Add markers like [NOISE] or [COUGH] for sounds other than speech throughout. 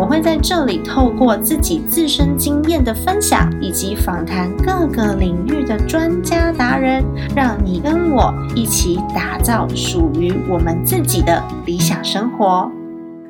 我会在这里透过自己自身经验的分享，以及访谈各个领域的专家达人，让你跟我一起打造属于我们自己的理想生活。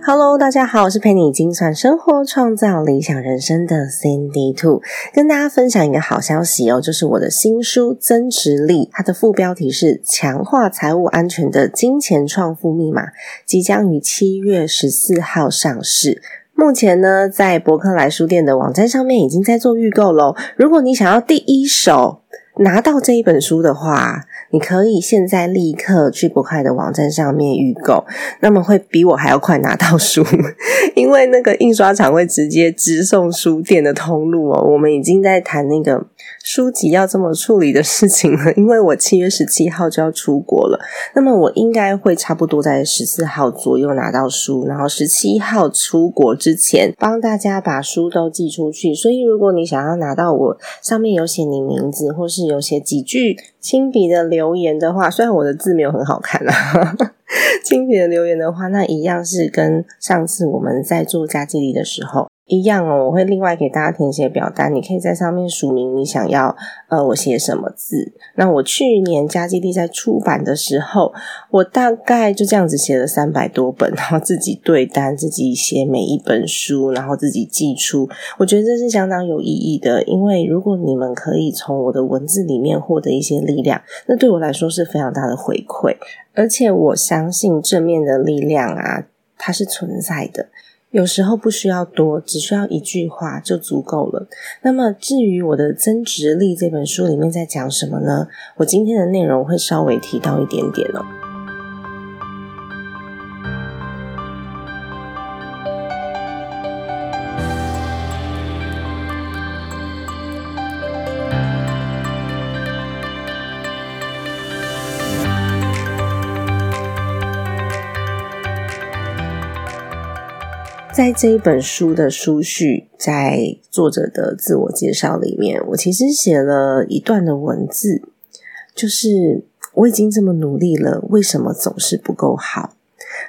Hello，大家好，我是陪你精算生活、创造理想人生的 Cindy Two，跟大家分享一个好消息哦，就是我的新书《增值力》，它的副标题是“强化财务安全的金钱创富密码”，即将于七月十四号上市。目前呢，在博客来书店的网站上面已经在做预购喽。如果你想要第一手拿到这一本书的话，你可以现在立刻去博客的网站上面预购，那么会比我还要快拿到书，[LAUGHS] 因为那个印刷厂会直接直送书店的通路哦。我们已经在谈那个书籍要这么处理的事情了，[LAUGHS] 因为我七月十七号就要出国了，那么我应该会差不多在十四号左右拿到书，然后十七号出国之前帮大家把书都寄出去。所以如果你想要拿到我上面有写你名字，或是有写几句。亲笔的留言的话，虽然我的字没有很好看啊，[LAUGHS] 亲笔的留言的话，那一样是跟上次我们在做家记力的时候。一样哦，我会另外给大家填写表单，你可以在上面署名你想要呃我写什么字。那我去年家基地在出版的时候，我大概就这样子写了三百多本，然后自己对单，自己写每一本书，然后自己寄出。我觉得这是相当有意义的，因为如果你们可以从我的文字里面获得一些力量，那对我来说是非常大的回馈。而且我相信正面的力量啊，它是存在的。有时候不需要多，只需要一句话就足够了。那么，至于我的增值力这本书里面在讲什么呢？我今天的内容会稍微提到一点点哦。在这一本书的书序，在作者的自我介绍里面，我其实写了一段的文字，就是我已经这么努力了，为什么总是不够好？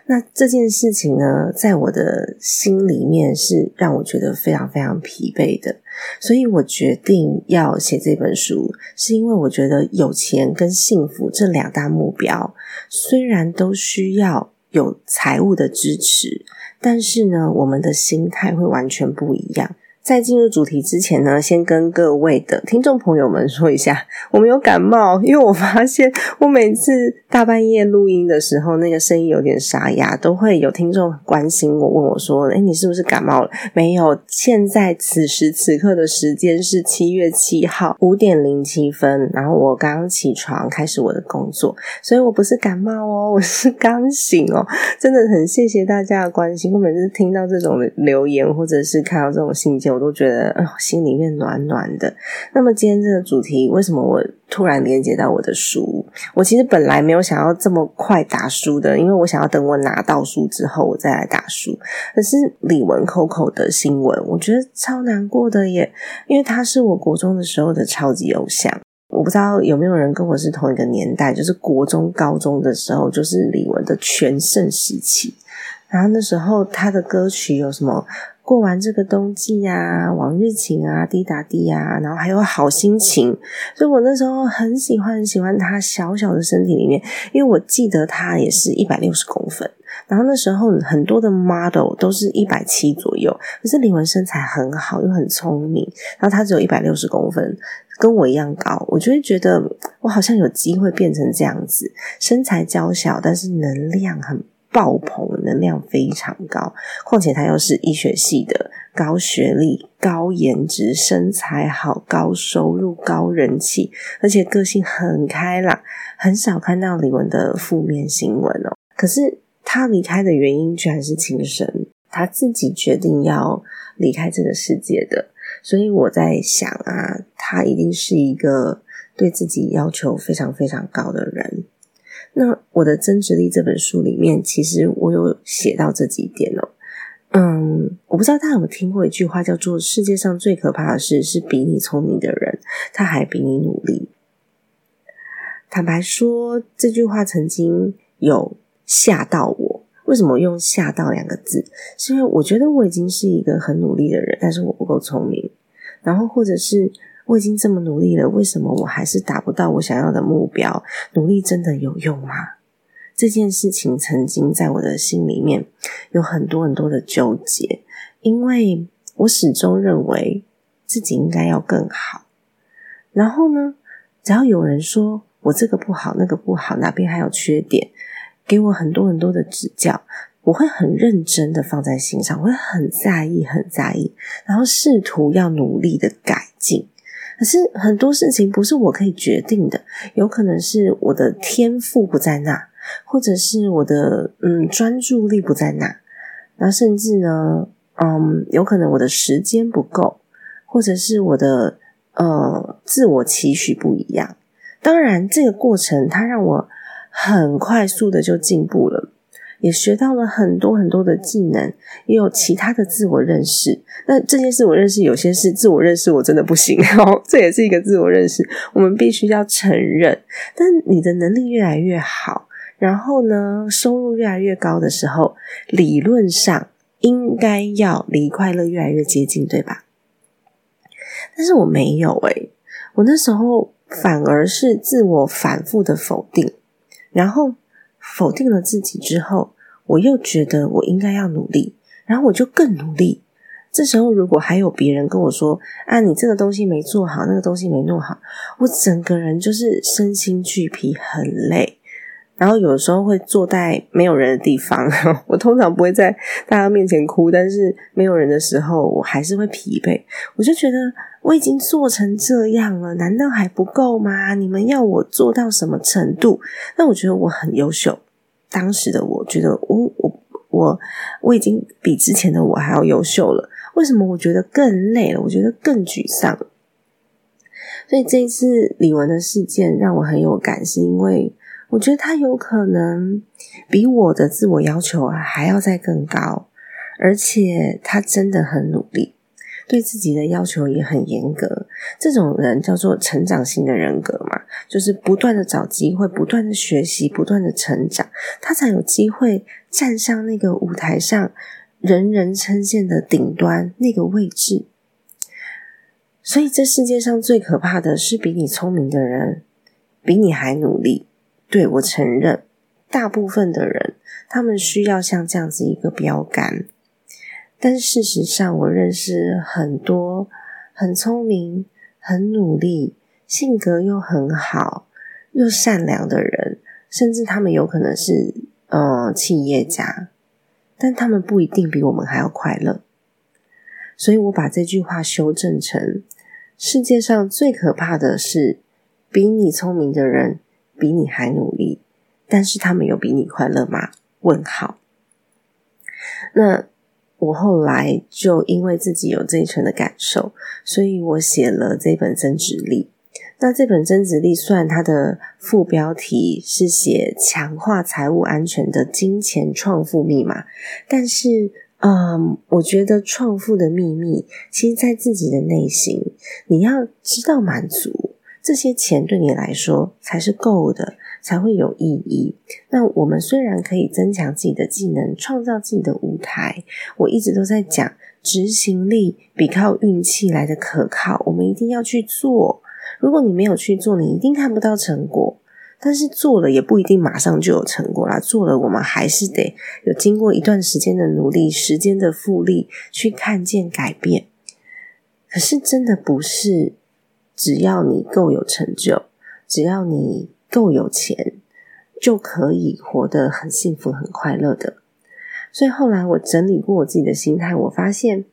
那这件事情呢，在我的心里面是让我觉得非常非常疲惫的，所以我决定要写这本书，是因为我觉得有钱跟幸福这两大目标，虽然都需要有财务的支持。但是呢，我们的心态会完全不一样。在进入主题之前呢，先跟各位的听众朋友们说一下，我没有感冒，因为我发现我每次大半夜录音的时候，那个声音有点沙哑，都会有听众关心我，问我说：“哎，你是不是感冒了？”没有，现在此时此刻的时间是七月七号五点零七分，然后我刚起床开始我的工作，所以我不是感冒哦，我是刚醒哦。真的很谢谢大家的关心，我每次听到这种留言或者是看到这种信件。我都觉得心里面暖暖的。那么今天这个主题，为什么我突然连接到我的书？我其实本来没有想要这么快打书的，因为我想要等我拿到书之后，我再来打书。可是李玟 Coco 的新闻，我觉得超难过的耶，因为他是我国中的时候的超级偶像。我不知道有没有人跟我是同一个年代，就是国中、高中的时候，就是李玟的全盛时期。然后那时候他的歌曲有什么？过完这个冬季呀，往日情啊，滴答滴啊，然后还有好心情，所以我那时候很喜欢很喜欢他小小的身体里面，因为我记得他也是一百六十公分，然后那时候很多的 model 都是一百七左右，可是李玟身材很好又很聪明，然后他只有一百六十公分，跟我一样高，我就会觉得我好像有机会变成这样子，身材娇小，但是能量很。爆棚，能量非常高，况且他又是医学系的，高学历、高颜值、身材好、高收入、高人气，而且个性很开朗，很少看到李玟的负面新闻哦。可是他离开的原因居然是轻生，他自己决定要离开这个世界的。所以我在想啊，他一定是一个对自己要求非常非常高的人。那我的增值力这本书里面，其实我有写到这几点哦。嗯，我不知道大家有没有听过一句话，叫做“世界上最可怕的事是比你聪明的人，他还比你努力。”坦白说，这句话曾经有吓到我。为什么用“吓到”两个字？是因为我觉得我已经是一个很努力的人，但是我不够聪明。然后，或者是我已经这么努力了，为什么我还是达不到我想要的目标？努力真的有用吗？这件事情曾经在我的心里面有很多很多的纠结，因为我始终认为自己应该要更好。然后呢，只要有人说，我这个不好，那个不好，哪边还有缺点，给我很多很多的指教，我会很认真的放在心上，我会很在意，很在意，然后试图要努力的改进。可是很多事情不是我可以决定的，有可能是我的天赋不在那，或者是我的嗯专注力不在那，那甚至呢，嗯，有可能我的时间不够，或者是我的呃自我期许不一样。当然，这个过程它让我很快速的就进步了，也学到了很多很多的技能，也有其他的自我认识。那这些自我认识，有些是自我认识，我真的不行哦，[LAUGHS] 这也是一个自我认识，我们必须要承认。但你的能力越来越好，然后呢，收入越来越高的时候，理论上应该要离快乐越来越接近，对吧？但是我没有诶，我那时候。反而是自我反复的否定，然后否定了自己之后，我又觉得我应该要努力，然后我就更努力。这时候如果还有别人跟我说：“啊，你这个东西没做好，那个东西没弄好”，我整个人就是身心俱疲，很累。然后有时候会坐在没有人的地方，我通常不会在大家面前哭，但是没有人的时候，我还是会疲惫。我就觉得我已经做成这样了，难道还不够吗？你们要我做到什么程度？那我觉得我很优秀。当时的我觉得，我我我我已经比之前的我还要优秀了。为什么我觉得更累了？我觉得更沮丧。所以这一次李文的事件让我很有感，是因为。我觉得他有可能比我的自我要求还要再更高，而且他真的很努力，对自己的要求也很严格。这种人叫做成长型的人格嘛，就是不断的找机会，不断的学习，不断的成长，他才有机会站上那个舞台上，人人称羡的顶端那个位置。所以，这世界上最可怕的是比你聪明的人，比你还努力。对我承认，大部分的人他们需要像这样子一个标杆，但事实上，我认识很多很聪明、很努力、性格又很好、又善良的人，甚至他们有可能是呃企业家，但他们不一定比我们还要快乐。所以我把这句话修正成：世界上最可怕的是比你聪明的人。比你还努力，但是他们有比你快乐吗？问号。那我后来就因为自己有这一层的感受，所以我写了这本增值力。那这本增值力，虽然它的副标题是写强化财务安全的金钱创富密码，但是，嗯，我觉得创富的秘密，其实在自己的内心，你要知道满足。这些钱对你来说才是够的，才会有意义。那我们虽然可以增强自己的技能，创造自己的舞台，我一直都在讲，执行力比靠运气来的可靠。我们一定要去做。如果你没有去做，你一定看不到成果。但是做了也不一定马上就有成果啦。做了，我们还是得有经过一段时间的努力，时间的复利去看见改变。可是真的不是。只要你够有成就，只要你够有钱，就可以活得很幸福、很快乐的。所以后来我整理过我自己的心态，我发现，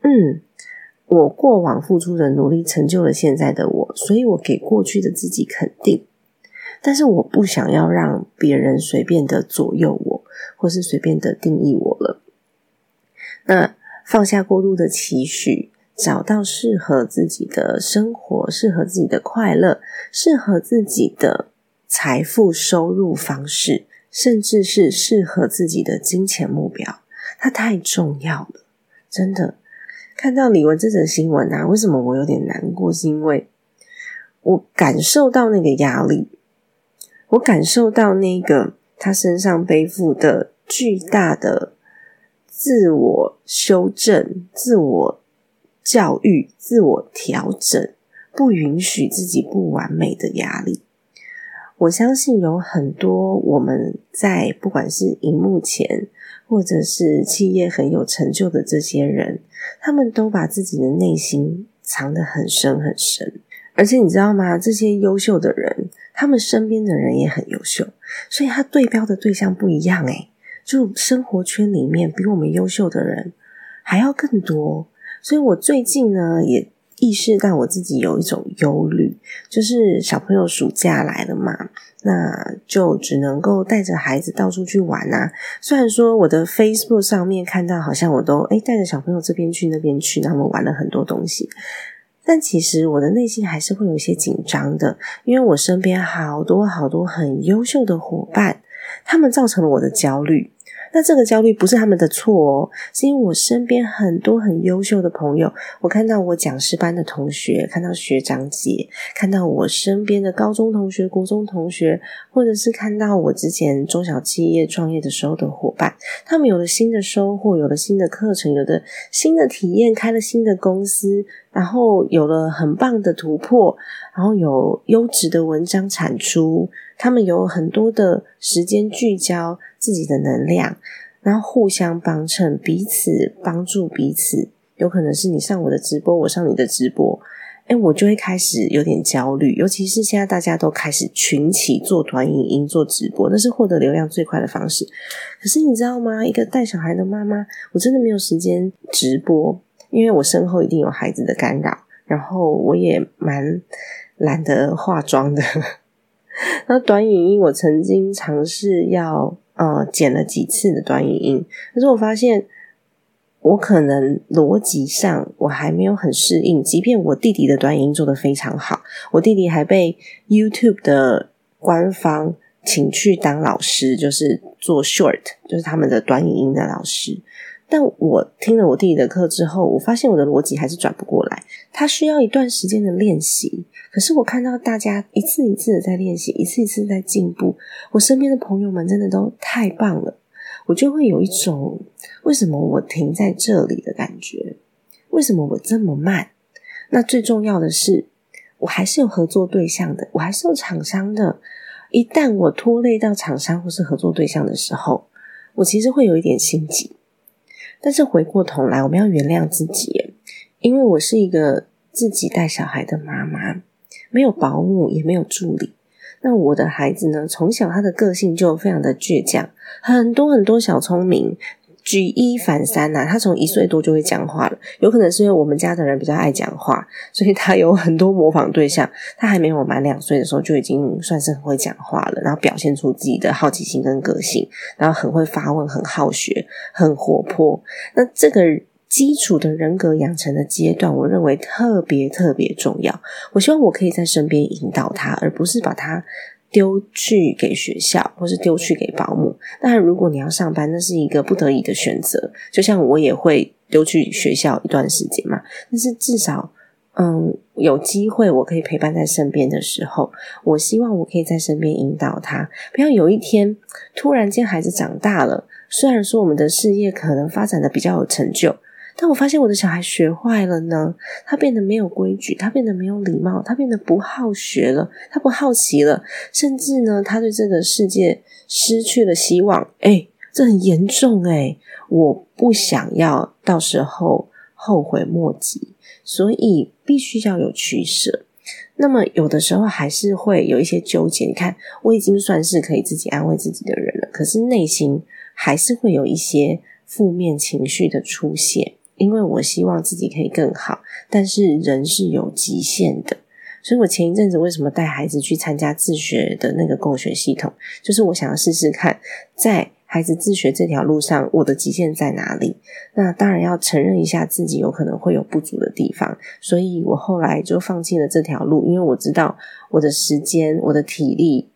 嗯，我过往付出的努力成就了现在的我，所以我给过去的自己肯定。但是我不想要让别人随便的左右我，或是随便的定义我了。那放下过度的期许。找到适合自己的生活，适合自己的快乐，适合自己的财富收入方式，甚至是适合自己的金钱目标，它太重要了。真的，看到李文这则新闻啊，为什么我有点难过？是因为我感受到那个压力，我感受到那个他身上背负的巨大的自我修正、自我教育、自我调整，不允许自己不完美的压力。我相信有很多我们在不管是荧幕前，或者是企业很有成就的这些人，他们都把自己的内心藏得很深很深。而且你知道吗？这些优秀的人，他们身边的人也很优秀，所以他对标的对象不一样诶就生活圈里面比我们优秀的人还要更多。所以我最近呢也。意识到我自己有一种忧虑，就是小朋友暑假来了嘛，那就只能够带着孩子到处去玩啊。虽然说我的 Facebook 上面看到好像我都诶带着小朋友这边去那边去，他们玩了很多东西，但其实我的内心还是会有一些紧张的，因为我身边好多好多很优秀的伙伴，他们造成了我的焦虑。那这个焦虑不是他们的错哦，是因为我身边很多很优秀的朋友，我看到我讲师班的同学，看到学长姐，看到我身边的高中同学、国中同学，或者是看到我之前中小企业创业的时候的伙伴，他们有了新的收获，有了新的课程，有的新的体验，开了新的公司，然后有了很棒的突破，然后有优质的文章产出。他们有很多的时间聚焦自己的能量，然后互相帮衬，彼此帮助彼此。有可能是你上我的直播，我上你的直播，哎，我就会开始有点焦虑。尤其是现在大家都开始群起做短影音、做直播，那是获得流量最快的方式。可是你知道吗？一个带小孩的妈妈，我真的没有时间直播，因为我身后一定有孩子的干扰，然后我也蛮懒得化妆的。[LAUGHS] 那短影音，我曾经尝试要呃剪了几次的短影音，可是我发现我可能逻辑上我还没有很适应。即便我弟弟的短影音做得非常好，我弟弟还被 YouTube 的官方请去当老师，就是做 short，就是他们的短影音的老师。但我听了我弟弟的课之后，我发现我的逻辑还是转不过来，他需要一段时间的练习。可是我看到大家一次一次的在练习，一次一次在进步，我身边的朋友们真的都太棒了，我就会有一种为什么我停在这里的感觉？为什么我这么慢？那最重要的是，我还是有合作对象的，我还是有厂商的。一旦我拖累到厂商或是合作对象的时候，我其实会有一点心急。但是回过头来，我们要原谅自己，因为我是一个自己带小孩的妈妈，没有保姆，也没有助理。那我的孩子呢，从小他的个性就非常的倔强，很多很多小聪明。举一反三呐，他从一岁多就会讲话了。有可能是因为我们家的人比较爱讲话，所以他有很多模仿对象。他还没有满两岁的时候，就已经算是很会讲话了，然后表现出自己的好奇心跟个性，然后很会发问，很好学，很活泼。那这个基础的人格养成的阶段，我认为特别特别重要。我希望我可以在身边引导他，而不是把他。丢去给学校，或是丢去给保姆。当然，如果你要上班，那是一个不得已的选择。就像我也会丢去学校一段时间嘛。但是至少，嗯，有机会我可以陪伴在身边的时候，我希望我可以在身边引导他，不要有一天突然间孩子长大了，虽然说我们的事业可能发展的比较有成就。但我发现我的小孩学坏了呢，他变得没有规矩，他变得没有礼貌，他变得不好学了，他不好奇了，甚至呢，他对这个世界失去了希望。哎，这很严重哎！我不想要到时候后悔莫及，所以必须要有取舍。那么有的时候还是会有一些纠结。你看，我已经算是可以自己安慰自己的人了，可是内心还是会有一些负面情绪的出现。因为我希望自己可以更好，但是人是有极限的，所以我前一阵子为什么带孩子去参加自学的那个共学系统，就是我想要试试看，在孩子自学这条路上，我的极限在哪里？那当然要承认一下自己有可能会有不足的地方，所以我后来就放弃了这条路，因为我知道我的时间、我的体力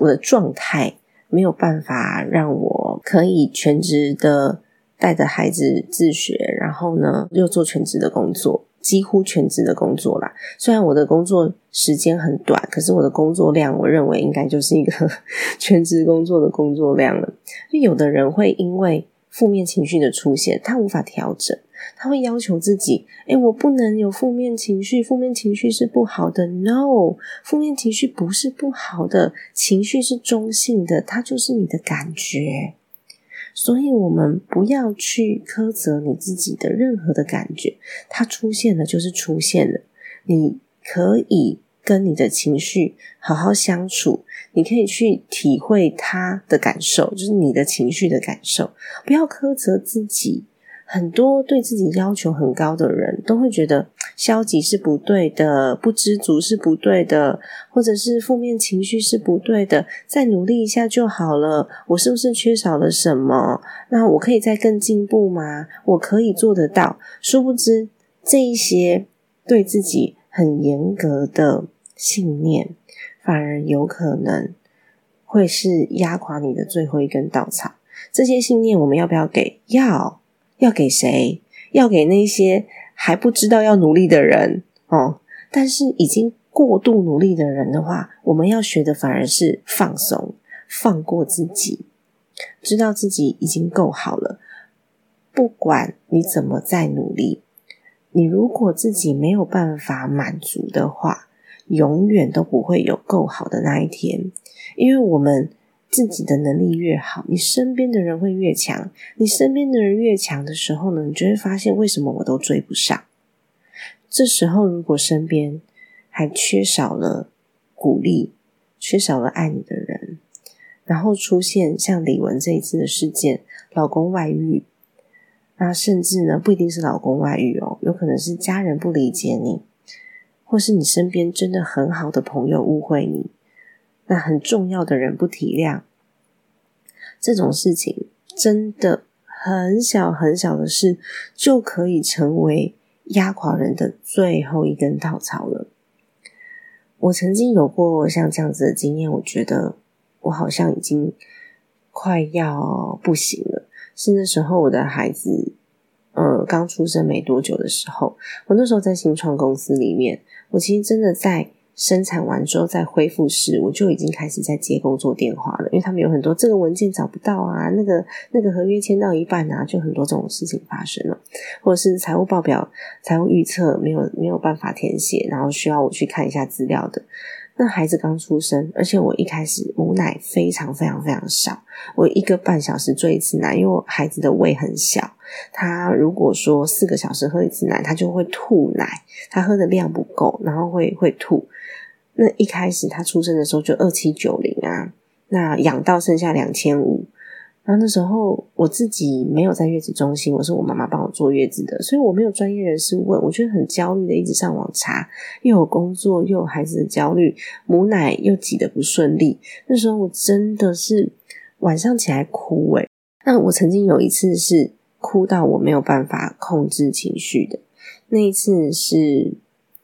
我的状态没有办法让我可以全职的带着孩子自学，然后呢又做全职的工作。几乎全职的工作啦，虽然我的工作时间很短，可是我的工作量，我认为应该就是一个 [LAUGHS] 全职工作的工作量了。有的人会因为负面情绪的出现，他无法调整，他会要求自己：，诶，我不能有负面情绪，负面情绪是不好的。No，负面情绪不是不好的，情绪是中性的，它就是你的感觉。所以，我们不要去苛责你自己的任何的感觉，它出现了就是出现了。你可以跟你的情绪好好相处，你可以去体会他的感受，就是你的情绪的感受，不要苛责自己。很多对自己要求很高的人都会觉得消极是不对的，不知足是不对的，或者是负面情绪是不对的。再努力一下就好了。我是不是缺少了什么？那我可以再更进步吗？我可以做得到。殊不知，这一些对自己很严格的信念，反而有可能会是压垮你的最后一根稻草。这些信念，我们要不要给？要。要给谁？要给那些还不知道要努力的人哦。但是已经过度努力的人的话，我们要学的反而是放松，放过自己，知道自己已经够好了。不管你怎么再努力，你如果自己没有办法满足的话，永远都不会有够好的那一天，因为我们。自己的能力越好，你身边的人会越强。你身边的人越强的时候呢，你就会发现为什么我都追不上。这时候，如果身边还缺少了鼓励，缺少了爱你的人，然后出现像李文这一次的事件，老公外遇，那甚至呢不一定是老公外遇哦，有可能是家人不理解你，或是你身边真的很好的朋友误会你。那很重要的人不体谅，这种事情真的很小很小的事，就可以成为压垮人的最后一根稻草了。我曾经有过像这样子的经验，我觉得我好像已经快要不行了。是那时候我的孩子，呃，刚出生没多久的时候，我那时候在新创公司里面，我其实真的在。生产完之后再恢复时，我就已经开始在接工作电话了，因为他们有很多这个文件找不到啊，那个那个合约签到一半啊，就很多这种事情发生了，或者是财务报表、财务预测没有没有办法填写，然后需要我去看一下资料的。那孩子刚出生，而且我一开始母奶非常非常非常少，我一个半小时追一次奶，因为我孩子的胃很小，他如果说四个小时喝一次奶，他就会吐奶，他喝的量不够，然后会会吐。那一开始他出生的时候就二七九零啊，那养到剩下两千五，然后那时候我自己没有在月子中心，我是我妈妈帮我坐月子的，所以我没有专业人士问，我觉得很焦虑的，一直上网查，又有工作又有孩子的焦虑，母奶又挤得不顺利，那时候我真的是晚上起来哭诶。那我曾经有一次是哭到我没有办法控制情绪的，那一次是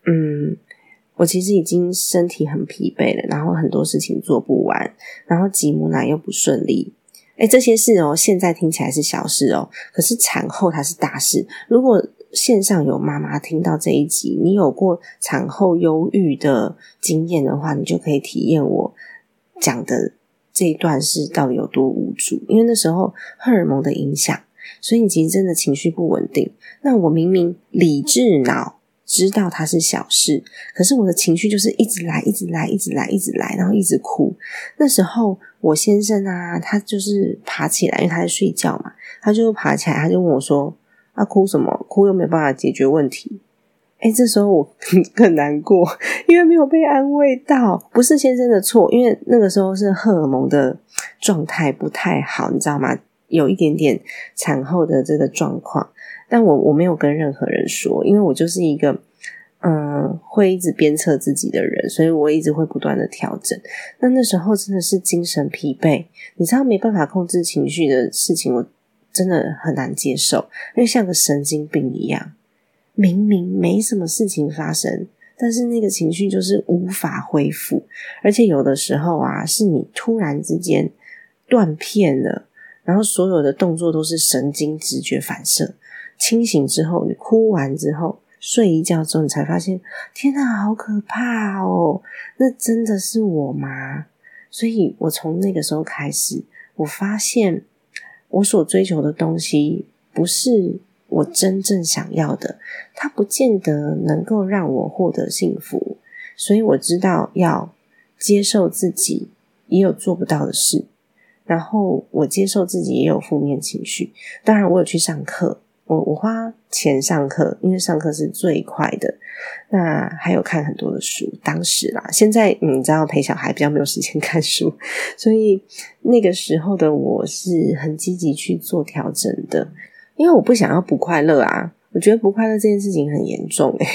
嗯。我其实已经身体很疲惫了，然后很多事情做不完，然后挤母奶又不顺利。哎，这些事哦，现在听起来是小事哦，可是产后它是大事。如果线上有妈妈听到这一集，你有过产后忧郁的经验的话，你就可以体验我讲的这一段是到底有多无助。因为那时候荷尔蒙的影响，所以你其实真的情绪不稳定。那我明明理智脑。知道它是小事，可是我的情绪就是一直来，一直来，一直来，一直来，然后一直哭。那时候我先生啊，他就是爬起来，因为他在睡觉嘛，他就爬起来，他就问我说：“啊，哭什么？哭又没有办法解决问题。”哎，这时候我很难过，因为没有被安慰到。不是先生的错，因为那个时候是荷尔蒙的状态不太好，你知道吗？有一点点产后的这个状况。但我我没有跟任何人说，因为我就是一个嗯会一直鞭策自己的人，所以我一直会不断的调整。那那时候真的是精神疲惫，你知道没办法控制情绪的事情，我真的很难接受，因为像个神经病一样，明明没什么事情发生，但是那个情绪就是无法恢复，而且有的时候啊，是你突然之间断片了，然后所有的动作都是神经直觉反射。清醒之后，你哭完之后，睡一觉之后，你才发现，天哪，好可怕哦！那真的是我吗？所以我从那个时候开始，我发现我所追求的东西不是。我真正想要的，它不见得能够让我获得幸福，所以我知道要接受自己也有做不到的事，然后我接受自己也有负面情绪。当然，我有去上课，我我花钱上课，因为上课是最快的。那还有看很多的书，当时啦，现在你知道陪小孩比较没有时间看书，所以那个时候的我是很积极去做调整的。因为我不想要不快乐啊，我觉得不快乐这件事情很严重诶。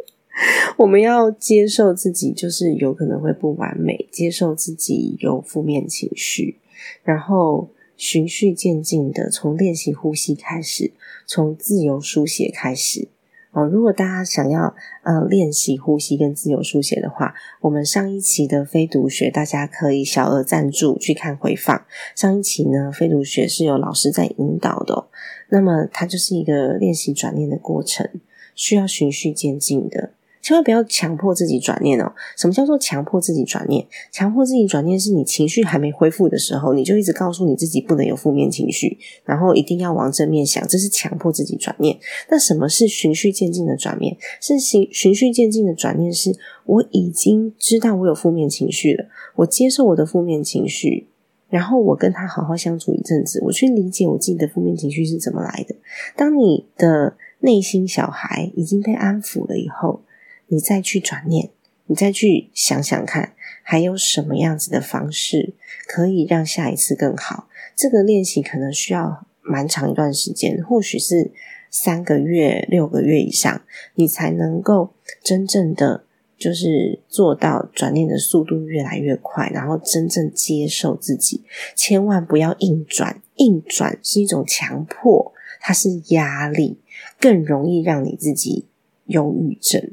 [LAUGHS] 我们要接受自己，就是有可能会不完美，接受自己有负面情绪，然后循序渐进的从练习呼吸开始，从自由书写开始。哦，如果大家想要呃练习呼吸跟自由书写的话，我们上一期的非读学大家可以小额赞助去看回放。上一期呢，非读学是有老师在引导的，那么它就是一个练习转念的过程，需要循序渐进的。千万不要强迫自己转念哦！什么叫做强迫自己转念？强迫自己转念是你情绪还没恢复的时候，你就一直告诉你自己不能有负面情绪，然后一定要往正面想，这是强迫自己转念。那什么是循序渐进的转念？是循循序渐进的转念，是我已经知道我有负面情绪了，我接受我的负面情绪，然后我跟他好好相处一阵子，我去理解我自己的负面情绪是怎么来的。当你的内心小孩已经被安抚了以后。你再去转念，你再去想想看，还有什么样子的方式可以让下一次更好？这个练习可能需要蛮长一段时间，或许是三个月、六个月以上，你才能够真正的就是做到转念的速度越来越快，然后真正接受自己。千万不要硬转，硬转是一种强迫，它是压力，更容易让你自己忧郁症。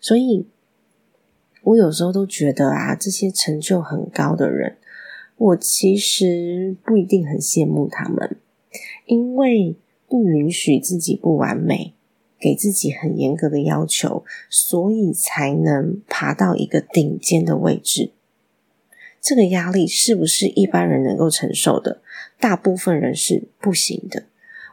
所以，我有时候都觉得啊，这些成就很高的人，我其实不一定很羡慕他们，因为不允许自己不完美，给自己很严格的要求，所以才能爬到一个顶尖的位置。这个压力是不是一般人能够承受的？大部分人是不行的。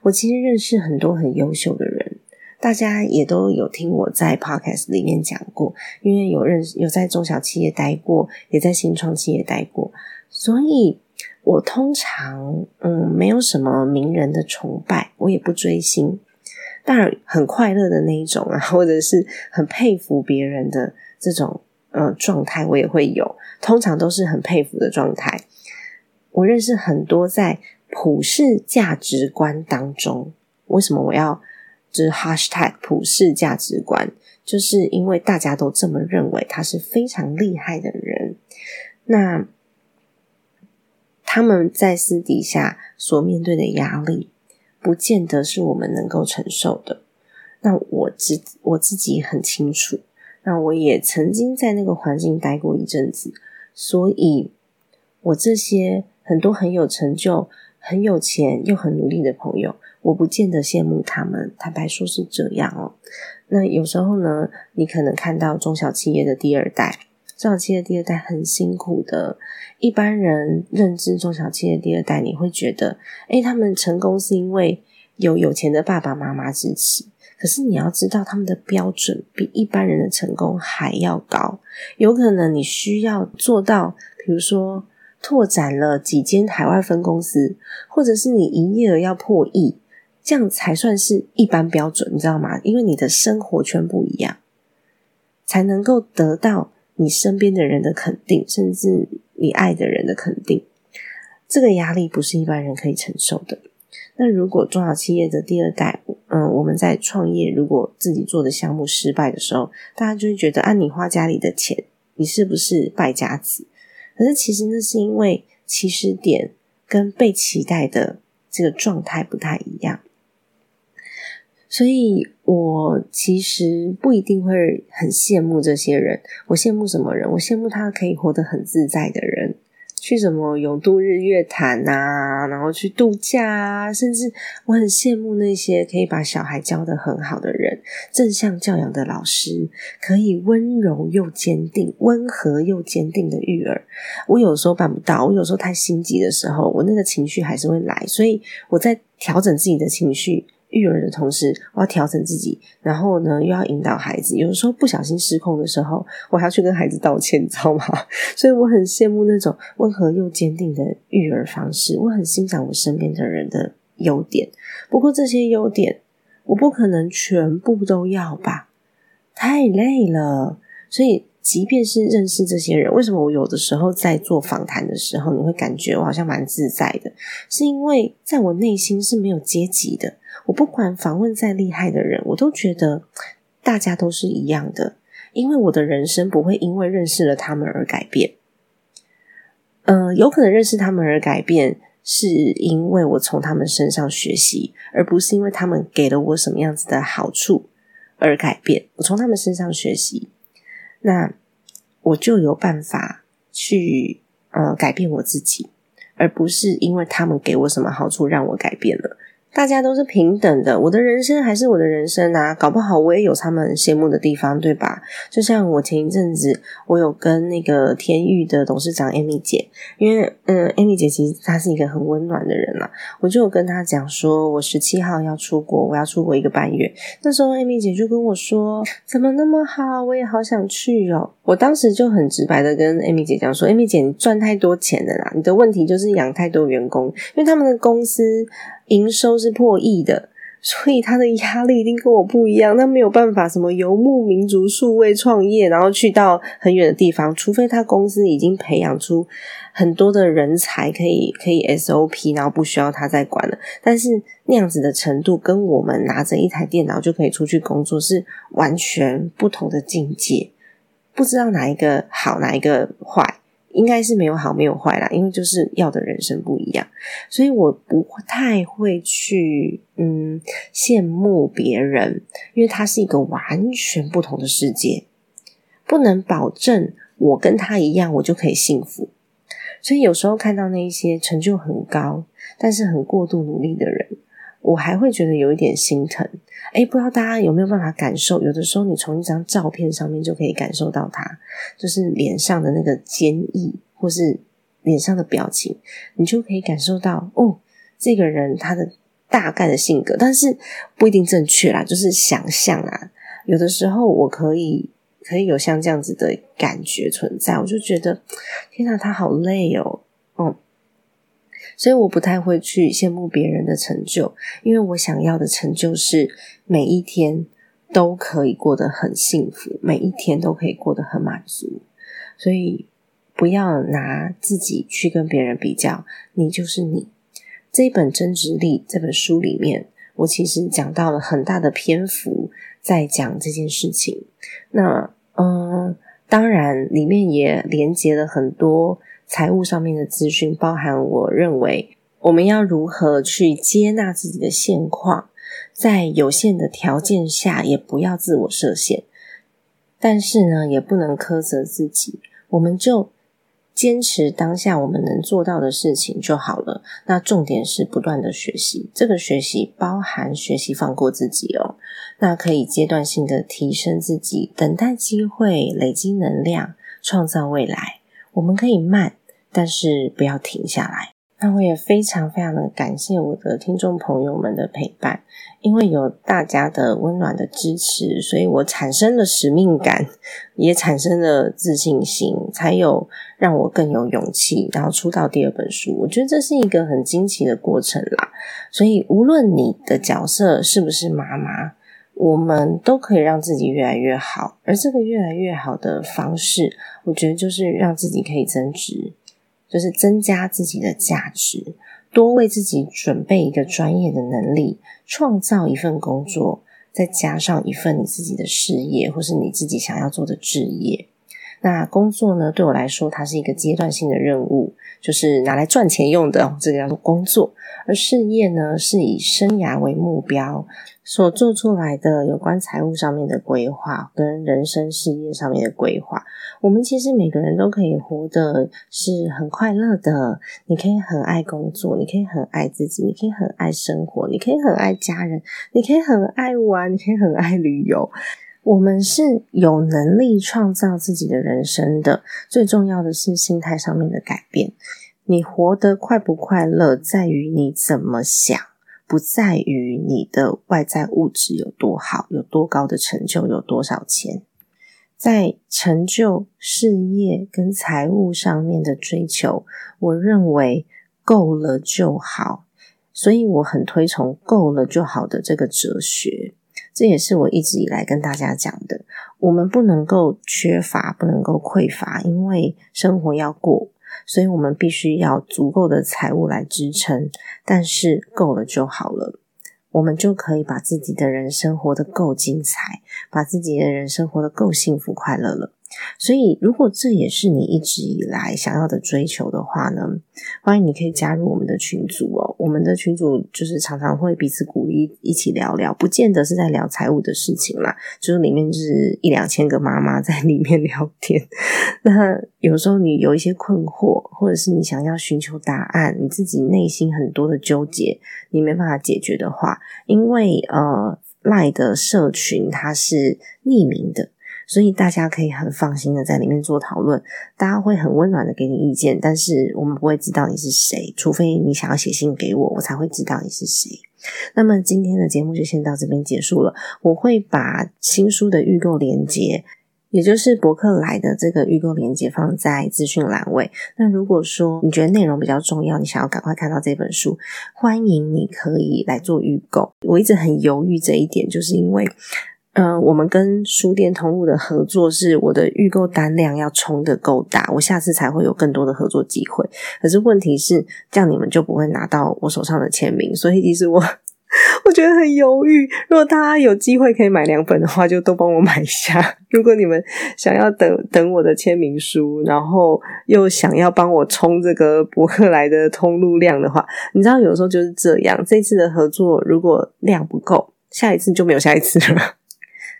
我其实认识很多很优秀的人。大家也都有听我在 podcast 里面讲过，因为有认识有在中小企业待过，也在新创企业待过，所以我通常嗯没有什么名人的崇拜，我也不追星，当然很快乐的那一种啊，[LAUGHS] 或者是很佩服别人的这种呃状态，我也会有，通常都是很佩服的状态。我认识很多在普世价值观当中，为什么我要？是 hashtag 普世价值观，就是因为大家都这么认为，他是非常厉害的人。那他们在私底下所面对的压力，不见得是我们能够承受的。那我自我自己很清楚，那我也曾经在那个环境待过一阵子，所以我这些很多很有成就、很有钱又很努力的朋友。我不见得羡慕他们，坦白说是这样哦。那有时候呢，你可能看到中小企业的第二代，中小企业第二代很辛苦的。一般人认知中小企业第二代，你会觉得，诶，他们成功是因为有有钱的爸爸妈妈支持。可是你要知道，他们的标准比一般人的成功还要高。有可能你需要做到，比如说拓展了几间海外分公司，或者是你营业额要破亿。这样才算是一般标准，你知道吗？因为你的生活圈不一样，才能够得到你身边的人的肯定，甚至你爱的人的肯定。这个压力不是一般人可以承受的。那如果中小企业的第二代，嗯，我们在创业，如果自己做的项目失败的时候，大家就会觉得，啊，你花家里的钱，你是不是败家子？可是其实那是因为起始点跟被期待的这个状态不太一样。所以我其实不一定会很羡慕这些人。我羡慕什么人？我羡慕他可以活得很自在的人。去什么永渡日月潭啊，然后去度假啊，甚至我很羡慕那些可以把小孩教得很好的人，正向教养的老师，可以温柔又坚定、温和又坚定的育儿。我有时候办不到，我有时候太心急的时候，我那个情绪还是会来，所以我在调整自己的情绪。育儿的同时，我要调整自己，然后呢，又要引导孩子。有时候不小心失控的时候，我还要去跟孩子道歉，你知道吗？[LAUGHS] 所以我很羡慕那种温和又坚定的育儿方式。我很欣赏我身边的人的优点，不过这些优点我不可能全部都要吧，太累了。所以，即便是认识这些人，为什么我有的时候在做访谈的时候，你会感觉我好像蛮自在的？是因为在我内心是没有阶级的。我不管访问再厉害的人，我都觉得大家都是一样的，因为我的人生不会因为认识了他们而改变。嗯，有可能认识他们而改变，是因为我从他们身上学习，而不是因为他们给了我什么样子的好处而改变。我从他们身上学习，那我就有办法去呃改变我自己，而不是因为他们给我什么好处让我改变了。大家都是平等的，我的人生还是我的人生啊！搞不好我也有他们羡慕的地方，对吧？就像我前一阵子，我有跟那个天域的董事长 Amy 姐，因为嗯，Amy 姐其实她是一个很温暖的人啦，我就有跟她讲说，我十七号要出国，我要出国一个半月。那时候 Amy 姐就跟我说，怎么那么好，我也好想去哦。我当时就很直白的跟 Amy 姐讲说，Amy 姐你赚太多钱了啦，你的问题就是养太多员工，因为他们的公司。营收是破亿的，所以他的压力一定跟我不一样。他没有办法什么游牧民族数位创业，然后去到很远的地方，除非他公司已经培养出很多的人才，可以可以 SOP，然后不需要他再管了。但是那样子的程度，跟我们拿着一台电脑就可以出去工作是完全不同的境界。不知道哪一个好，哪一个坏。应该是没有好没有坏啦，因为就是要的人生不一样，所以我不太会去嗯羡慕别人，因为他是一个完全不同的世界，不能保证我跟他一样我就可以幸福，所以有时候看到那一些成就很高但是很过度努力的人。我还会觉得有一点心疼，哎，不知道大家有没有办法感受？有的时候你从一张照片上面就可以感受到他，就是脸上的那个坚毅，或是脸上的表情，你就可以感受到哦，这个人他的大概的性格，但是不一定正确啦，就是想象啊。有的时候我可以可以有像这样子的感觉存在，我就觉得天哪，他好累哦，所以我不太会去羡慕别人的成就，因为我想要的成就是每一天都可以过得很幸福，每一天都可以过得很满足。所以不要拿自己去跟别人比较，你就是你。这一本《真值力》这本书里面，我其实讲到了很大的篇幅在讲这件事情。那嗯，当然里面也连接了很多。财务上面的资讯，包含我认为我们要如何去接纳自己的现况，在有限的条件下，也不要自我设限，但是呢，也不能苛责自己，我们就坚持当下我们能做到的事情就好了。那重点是不断的学习，这个学习包含学习放过自己哦，那可以阶段性的提升自己，等待机会，累积能量，创造未来。我们可以慢，但是不要停下来。那我也非常非常的感谢我的听众朋友们的陪伴，因为有大家的温暖的支持，所以我产生了使命感，也产生了自信心，才有让我更有勇气，然后出到第二本书。我觉得这是一个很惊奇的过程啦。所以无论你的角色是不是妈妈。我们都可以让自己越来越好，而这个越来越好的方式，我觉得就是让自己可以增值，就是增加自己的价值，多为自己准备一个专业的能力，创造一份工作，再加上一份你自己的事业，或是你自己想要做的职业。那工作呢，对我来说，它是一个阶段性的任务，就是拿来赚钱用的，这个叫做工作。而事业呢，是以生涯为目标。所做出来的有关财务上面的规划，跟人生事业上面的规划，我们其实每个人都可以活得是很快乐的。你可以很爱工作，你可以很爱自己，你可以很爱生活，你可以很爱家人，你可以很爱玩，你可以很爱旅游。我们是有能力创造自己的人生的。最重要的是心态上面的改变。你活得快不快乐，在于你怎么想。不在于你的外在物质有多好，有多高的成就，有多少钱，在成就、事业跟财务上面的追求，我认为够了就好。所以我很推崇“够了就好”的这个哲学。这也是我一直以来跟大家讲的：我们不能够缺乏，不能够匮乏，因为生活要过。所以我们必须要足够的财务来支撑，但是够了就好了，我们就可以把自己的人生活得够精彩，把自己的人生活得够幸福快乐了。所以，如果这也是你一直以来想要的追求的话呢，欢迎你可以加入我们的群组哦。我们的群组就是常常会彼此鼓励，一起聊聊，不见得是在聊财务的事情啦，就是里面就是一两千个妈妈在里面聊天。那有时候你有一些困惑，或者是你想要寻求答案，你自己内心很多的纠结，你没办法解决的话，因为呃赖的社群它是匿名的。所以大家可以很放心的在里面做讨论，大家会很温暖的给你意见，但是我们不会知道你是谁，除非你想要写信给我，我才会知道你是谁。那么今天的节目就先到这边结束了，我会把新书的预购链接，也就是博客来的这个预购链接放在资讯栏位。那如果说你觉得内容比较重要，你想要赶快看到这本书，欢迎你可以来做预购。我一直很犹豫这一点，就是因为。嗯，我们跟书店同路的合作是我的预购单量要冲的够大，我下次才会有更多的合作机会。可是问题是，这样你们就不会拿到我手上的签名，所以其实我 [LAUGHS] 我觉得很犹豫。如果大家有机会可以买两本的话，就都帮我买一下。如果你们想要等等我的签名书，然后又想要帮我冲这个博客来的通路量的话，你知道有时候就是这样。这次的合作如果量不够，下一次就没有下一次了。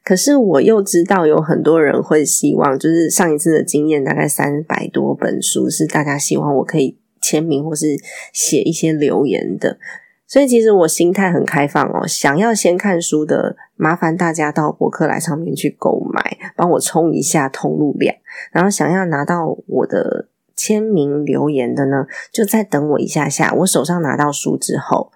可是我又知道有很多人会希望，就是上一次的经验，大概三百多本书是大家希望我可以签名或是写一些留言的，所以其实我心态很开放哦。想要先看书的，麻烦大家到博客来上面去购买，帮我冲一下通路量。然后想要拿到我的签名留言的呢，就再等我一下下，我手上拿到书之后，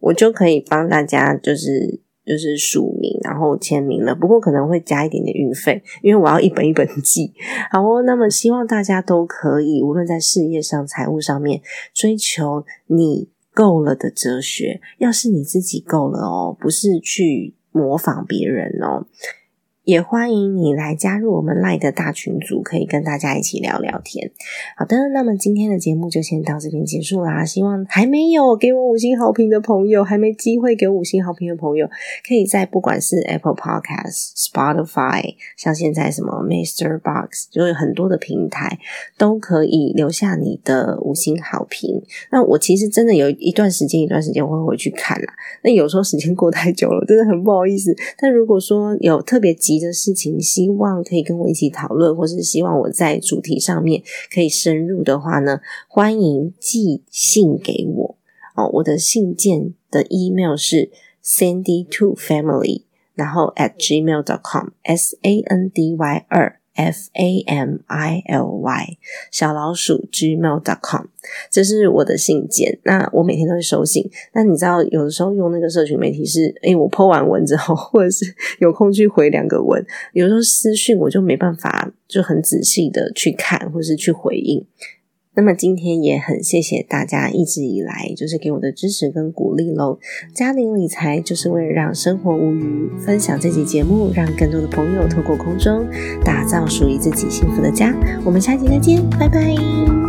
我就可以帮大家就是。就是署名，然后签名了。不过可能会加一点点运费，因为我要一本一本寄。好哦，那么希望大家都可以，无论在事业上、财务上面，追求你够了的哲学。要是你自己够了哦，不是去模仿别人哦。也欢迎你来加入我们赖的大群组，可以跟大家一起聊聊天。好的，那么今天的节目就先到这边结束啦。希望还没有给我五星好评的朋友，还没机会给五星好评的朋友，可以在不管是 Apple Podcast、Spotify，像现在什么 Master Box，就有很多的平台都可以留下你的五星好评。那我其实真的有一段时间，一段时间我会回去看啦。那有时候时间过太久了，真的很不好意思。但如果说有特别急，的事情，希望可以跟我一起讨论，或是希望我在主题上面可以深入的话呢，欢迎寄信给我哦。我的信件的 email 是 sandy two family，然后 at gmail dot com，s a n d y 二。F a m i l y 小老鼠 gmail dot com，这是我的信件。那我每天都会收信。那你知道，有的时候用那个社群媒体是，哎，我剖完文之后，或者是有空去回两个文，有时候私讯我就没办法，就很仔细的去看，或是去回应。那么今天也很谢谢大家一直以来就是给我的支持跟鼓励喽。家庭理财就是为了让生活无虞，分享这集节目，让更多的朋友透过空中打造属于自己幸福的家。我们下期再见，拜拜。